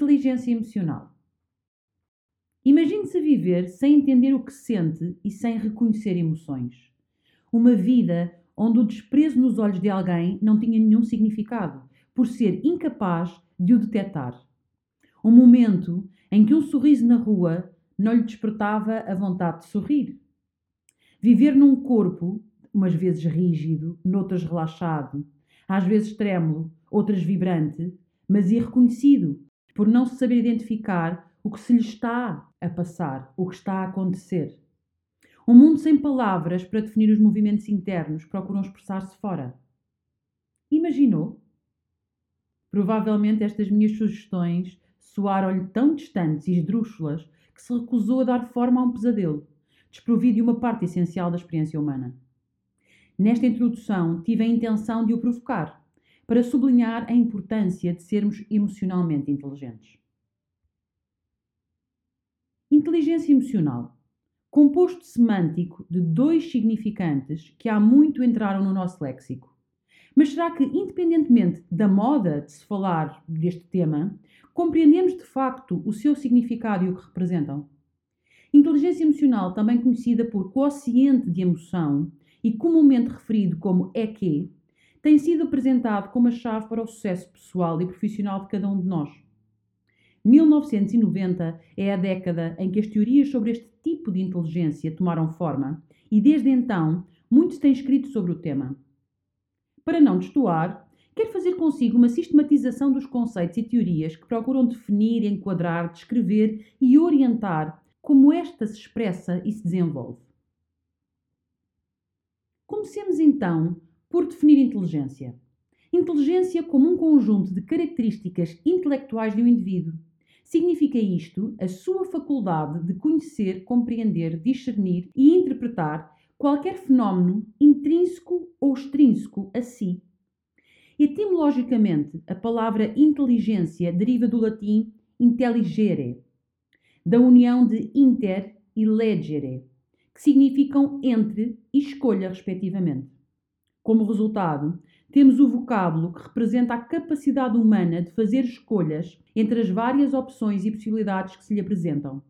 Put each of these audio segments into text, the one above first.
Inteligência emocional. Imagine-se viver sem entender o que sente e sem reconhecer emoções. Uma vida onde o desprezo nos olhos de alguém não tinha nenhum significado, por ser incapaz de o detectar. Um momento em que um sorriso na rua não lhe despertava a vontade de sorrir. Viver num corpo, umas vezes rígido, noutras relaxado, às vezes trêmulo, outras vibrante, mas irreconhecido, por não se saber identificar o que se lhe está a passar, o que está a acontecer. Um mundo sem palavras para definir os movimentos internos procuram expressar-se fora. Imaginou? Provavelmente estas minhas sugestões soaram-lhe tão distantes e esdrúxulas que se recusou a dar forma a um pesadelo, desprovido de uma parte essencial da experiência humana. Nesta introdução, tive a intenção de o provocar, para sublinhar a importância de sermos emocionalmente inteligentes. Inteligência emocional. Composto semântico de dois significantes que há muito entraram no nosso léxico. Mas será que, independentemente da moda de se falar deste tema, compreendemos de facto o seu significado e o que representam? Inteligência emocional, também conhecida por quociente de emoção e comumente referido como EQ, tem sido apresentado como a chave para o sucesso pessoal e profissional de cada um de nós. 1990 é a década em que as teorias sobre este tipo de inteligência tomaram forma e desde então muitos têm escrito sobre o tema. Para não destoar, quero fazer consigo uma sistematização dos conceitos e teorias que procuram definir, enquadrar, descrever e orientar como esta se expressa e se desenvolve. Comecemos então por definir inteligência. Inteligência como um conjunto de características intelectuais de um indivíduo Significa isto a sua faculdade de conhecer, compreender, discernir e interpretar qualquer fenómeno intrínseco ou extrínseco a si. Etimologicamente, a palavra inteligência deriva do latim intelligere, da união de inter e legere, que significam entre e escolha, respectivamente. Como resultado, temos o vocábulo que representa a capacidade humana de fazer escolhas entre as várias opções e possibilidades que se lhe apresentam.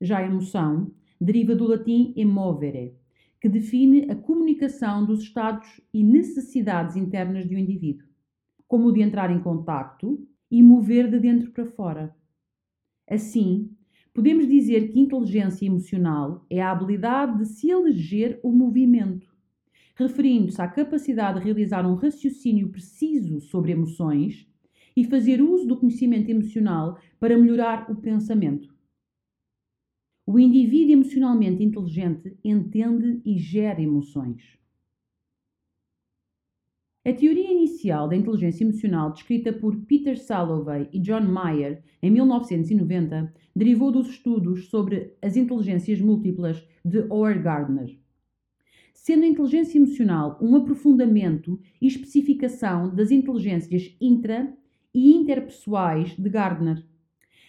Já a emoção deriva do latim emovere, que define a comunicação dos estados e necessidades internas de um indivíduo, como o de entrar em contacto e mover de dentro para fora. Assim, podemos dizer que inteligência emocional é a habilidade de se eleger o movimento referindo-se à capacidade de realizar um raciocínio preciso sobre emoções e fazer uso do conhecimento emocional para melhorar o pensamento. O indivíduo emocionalmente inteligente entende e gera emoções. A teoria inicial da inteligência emocional, descrita por Peter Salovey e John Mayer em 1990, derivou dos estudos sobre as inteligências múltiplas de Howard Gardner sendo a inteligência emocional um aprofundamento e especificação das inteligências intra e interpessoais de Gardner.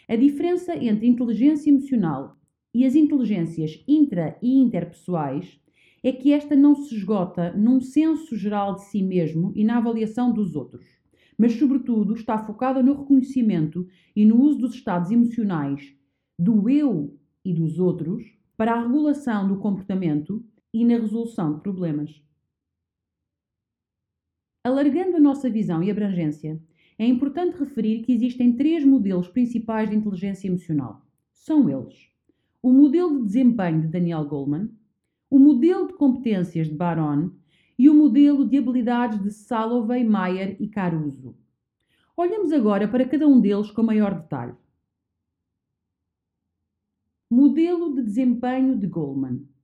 A diferença entre inteligência emocional e as inteligências intra e interpessoais é que esta não se esgota num senso geral de si mesmo e na avaliação dos outros, mas, sobretudo, está focada no reconhecimento e no uso dos estados emocionais do eu e dos outros para a regulação do comportamento e na resolução de problemas. Alargando a nossa visão e abrangência, é importante referir que existem três modelos principais de inteligência emocional. São eles: o modelo de desempenho de Daniel Goleman, o modelo de competências de Baron e o modelo de habilidades de Salovey, Mayer e Caruso. Olhamos agora para cada um deles com maior detalhe. Modelo de desempenho de Goleman.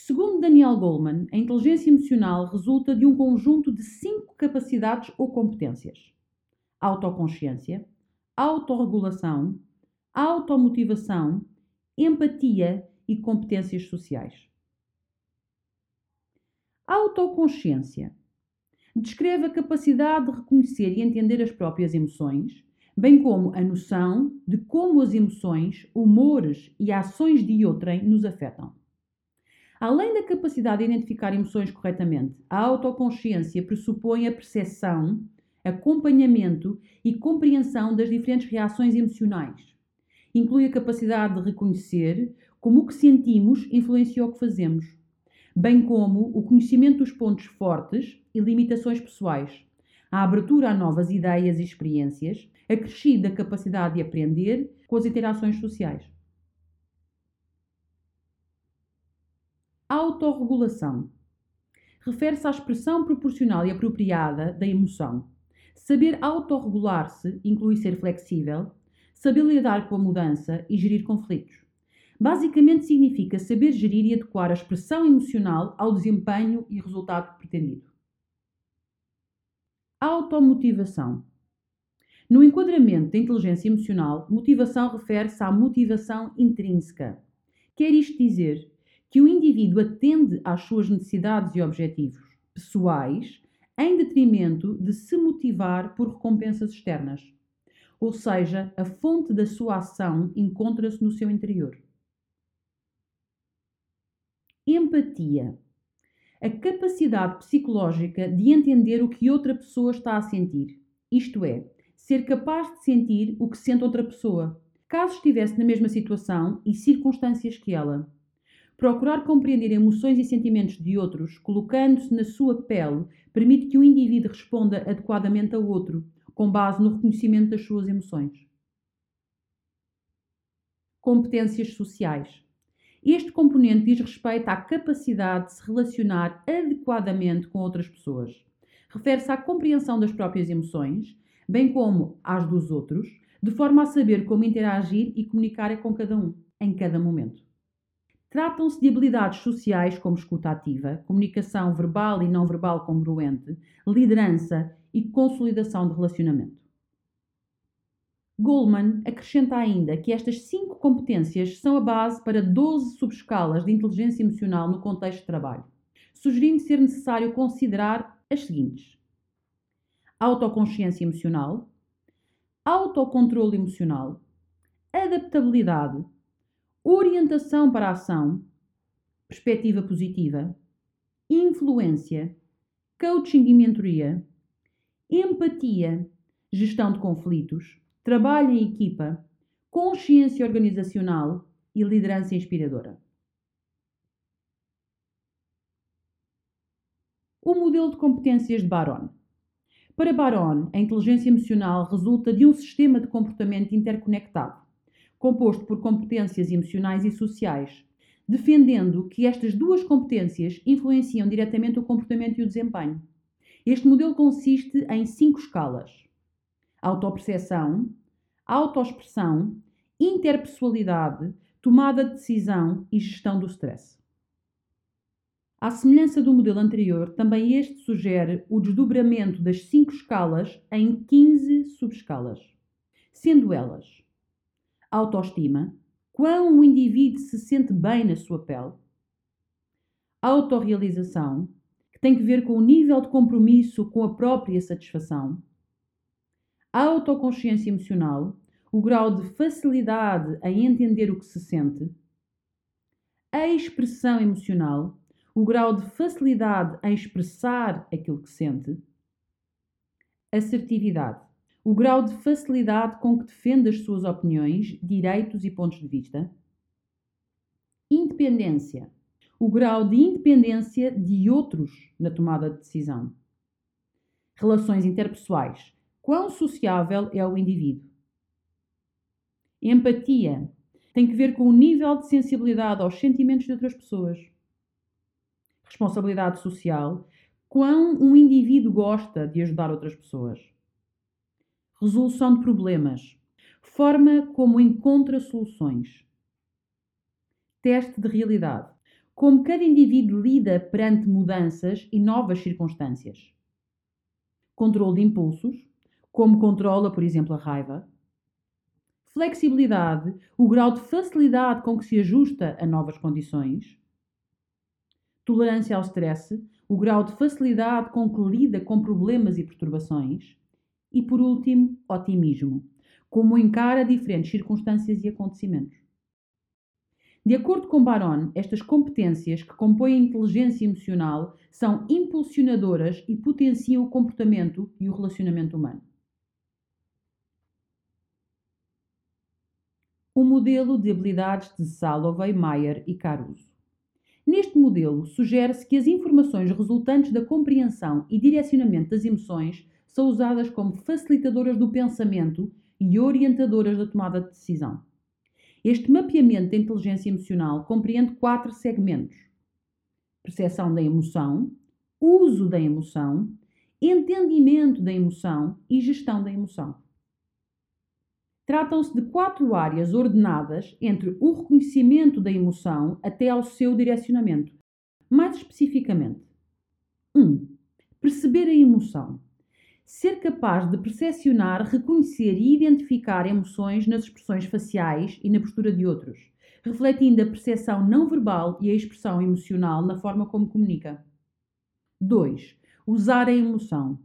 Segundo Daniel Goleman, a inteligência emocional resulta de um conjunto de cinco capacidades ou competências: autoconsciência, autorregulação, automotivação, empatia e competências sociais. Autoconsciência descreve a capacidade de reconhecer e entender as próprias emoções, bem como a noção de como as emoções, humores e ações de outrem nos afetam. Além da capacidade de identificar emoções corretamente, a autoconsciência pressupõe a percepção acompanhamento e compreensão das diferentes reações emocionais. Inclui a capacidade de reconhecer como o que sentimos influencia o que fazemos, bem como o conhecimento dos pontos fortes e limitações pessoais, a abertura a novas ideias e experiências, a crescida capacidade de aprender com as interações sociais. Autorregulação refere-se à expressão proporcional e apropriada da emoção. Saber autorregular-se inclui ser flexível, saber lidar com a mudança e gerir conflitos. Basicamente significa saber gerir e adequar a expressão emocional ao desempenho e resultado pretendido. Automotivação. No enquadramento da inteligência emocional, motivação refere-se à motivação intrínseca. Quer isto dizer que o indivíduo atende às suas necessidades e objetivos pessoais em detrimento de se motivar por recompensas externas. Ou seja, a fonte da sua ação encontra-se no seu interior. Empatia. A capacidade psicológica de entender o que outra pessoa está a sentir. Isto é, ser capaz de sentir o que sente outra pessoa, caso estivesse na mesma situação e circunstâncias que ela. Procurar compreender emoções e sentimentos de outros, colocando-se na sua pele, permite que o indivíduo responda adequadamente ao outro, com base no reconhecimento das suas emoções. Competências sociais. Este componente diz respeito à capacidade de se relacionar adequadamente com outras pessoas. Refere-se à compreensão das próprias emoções, bem como às dos outros, de forma a saber como interagir e comunicar com cada um, em cada momento. Tratam-se de habilidades sociais como escuta ativa, comunicação verbal e não verbal congruente, liderança e consolidação de relacionamento. Goldman acrescenta ainda que estas cinco competências são a base para 12 subescalas de inteligência emocional no contexto de trabalho, sugerindo ser necessário considerar as seguintes: autoconsciência emocional, autocontrole emocional, adaptabilidade, orientação para a ação, perspectiva positiva, influência, coaching e mentoria, empatia, gestão de conflitos, trabalho em equipa, consciência organizacional e liderança inspiradora. O modelo de competências de Baron. Para Baron, a inteligência emocional resulta de um sistema de comportamento interconectado composto por competências emocionais e sociais, defendendo que estas duas competências influenciam diretamente o comportamento e o desempenho. Este modelo consiste em cinco escalas: autoperceção, autoexpressão, interpessoalidade, tomada de decisão e gestão do stress. À semelhança do modelo anterior, também este sugere o desdobramento das cinco escalas em 15 subescalas, sendo elas autoestima, quão o indivíduo se sente bem na sua pele, autorrealização, que tem que ver com o nível de compromisso com a própria satisfação, autoconsciência emocional, o grau de facilidade em entender o que se sente, a expressão emocional, o grau de facilidade em expressar aquilo que sente, assertividade, o grau de facilidade com que defende as suas opiniões, direitos e pontos de vista. Independência. O grau de independência de outros na tomada de decisão. Relações interpessoais. Quão sociável é o indivíduo? Empatia. Tem que ver com o nível de sensibilidade aos sentimentos de outras pessoas. Responsabilidade social. Quão um indivíduo gosta de ajudar outras pessoas resolução de problemas, forma como encontra soluções, teste de realidade, como cada indivíduo lida perante mudanças e novas circunstâncias, controle de impulsos, como controla, por exemplo, a raiva, flexibilidade, o grau de facilidade com que se ajusta a novas condições, tolerância ao stress, o grau de facilidade com que lida com problemas e perturbações, e, por último, otimismo, como encara diferentes circunstâncias e acontecimentos. De acordo com Baron, estas competências que compõem a inteligência emocional são impulsionadoras e potenciam o comportamento e o relacionamento humano. O modelo de habilidades de Salovey, Mayer e Caruso. Neste modelo, sugere-se que as informações resultantes da compreensão e direcionamento das emoções são usadas como facilitadoras do pensamento e orientadoras da tomada de decisão. Este mapeamento da inteligência emocional compreende quatro segmentos: percepção da emoção, uso da emoção, entendimento da emoção e gestão da emoção. Tratam-se de quatro áreas ordenadas entre o reconhecimento da emoção até ao seu direcionamento. Mais especificamente: 1. Um, perceber a emoção. Ser capaz de percepcionar, reconhecer e identificar emoções nas expressões faciais e na postura de outros, refletindo a percepção não verbal e a expressão emocional na forma como comunica. 2. Usar a emoção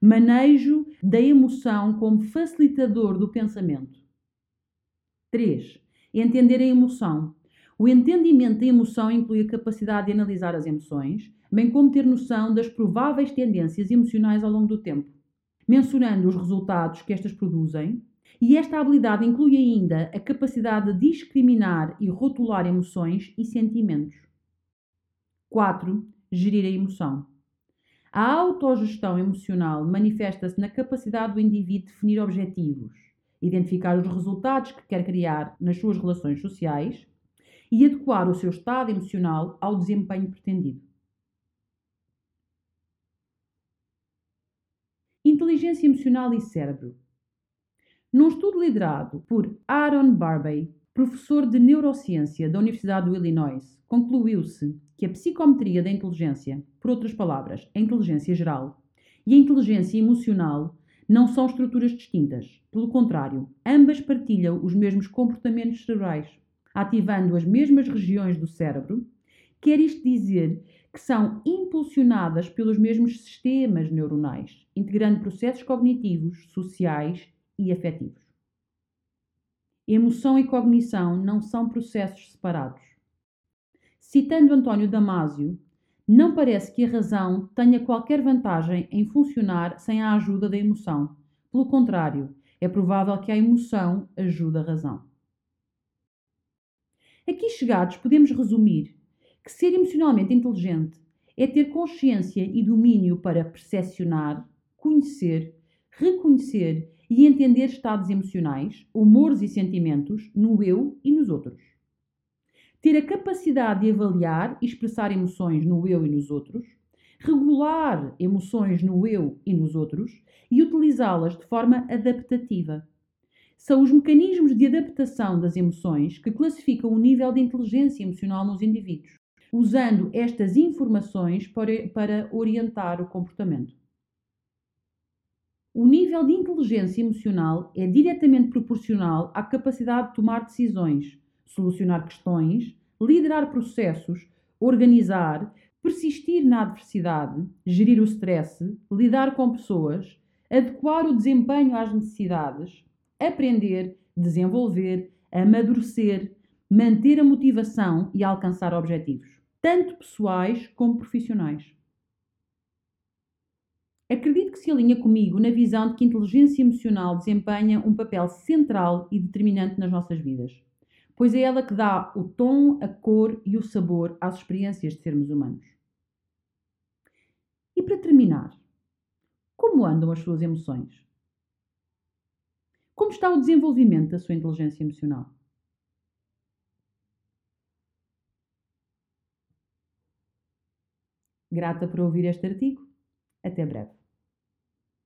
Manejo da emoção como facilitador do pensamento. 3. Entender a emoção. O entendimento da emoção inclui a capacidade de analisar as emoções, bem como ter noção das prováveis tendências emocionais ao longo do tempo, mensurando os resultados que estas produzem. E esta habilidade inclui ainda a capacidade de discriminar e rotular emoções e sentimentos. 4. Gerir a emoção. A autogestão emocional manifesta-se na capacidade do indivíduo definir objetivos, identificar os resultados que quer criar nas suas relações sociais e adequar o seu estado emocional ao desempenho pretendido. Inteligência emocional e cérebro. Num estudo liderado por Aaron Barbey, professor de neurociência da Universidade do Illinois, concluiu-se que a psicometria da inteligência, por outras palavras, a inteligência geral, e a inteligência emocional não são estruturas distintas. Pelo contrário, ambas partilham os mesmos comportamentos cerebrais, ativando as mesmas regiões do cérebro. Quer isto dizer que são impulsionadas pelos mesmos sistemas neuronais, integrando processos cognitivos, sociais e afetivos. Emoção e cognição não são processos separados. Citando António Damásio, não parece que a razão tenha qualquer vantagem em funcionar sem a ajuda da emoção. Pelo contrário, é provável que a emoção ajude a razão. Aqui chegados, podemos resumir que ser emocionalmente inteligente é ter consciência e domínio para percepcionar, conhecer, reconhecer e entender estados emocionais, humores e sentimentos no eu e nos outros. Ter a capacidade de avaliar e expressar emoções no eu e nos outros, regular emoções no eu e nos outros e utilizá-las de forma adaptativa. São os mecanismos de adaptação das emoções que classificam o nível de inteligência emocional nos indivíduos, usando estas informações para, para orientar o comportamento. O nível de inteligência emocional é diretamente proporcional à capacidade de tomar decisões, solucionar questões, liderar processos, organizar, persistir na adversidade, gerir o stress, lidar com pessoas, adequar o desempenho às necessidades, aprender, desenvolver, amadurecer, manter a motivação e alcançar objetivos, tanto pessoais como profissionais. Acredito que se alinha comigo na visão de que a inteligência emocional desempenha um papel central e determinante nas nossas vidas, pois é ela que dá o tom, a cor e o sabor às experiências de sermos humanos. E para terminar, como andam as suas emoções? Como está o desenvolvimento da sua inteligência emocional? Grata por ouvir este artigo. Até breve.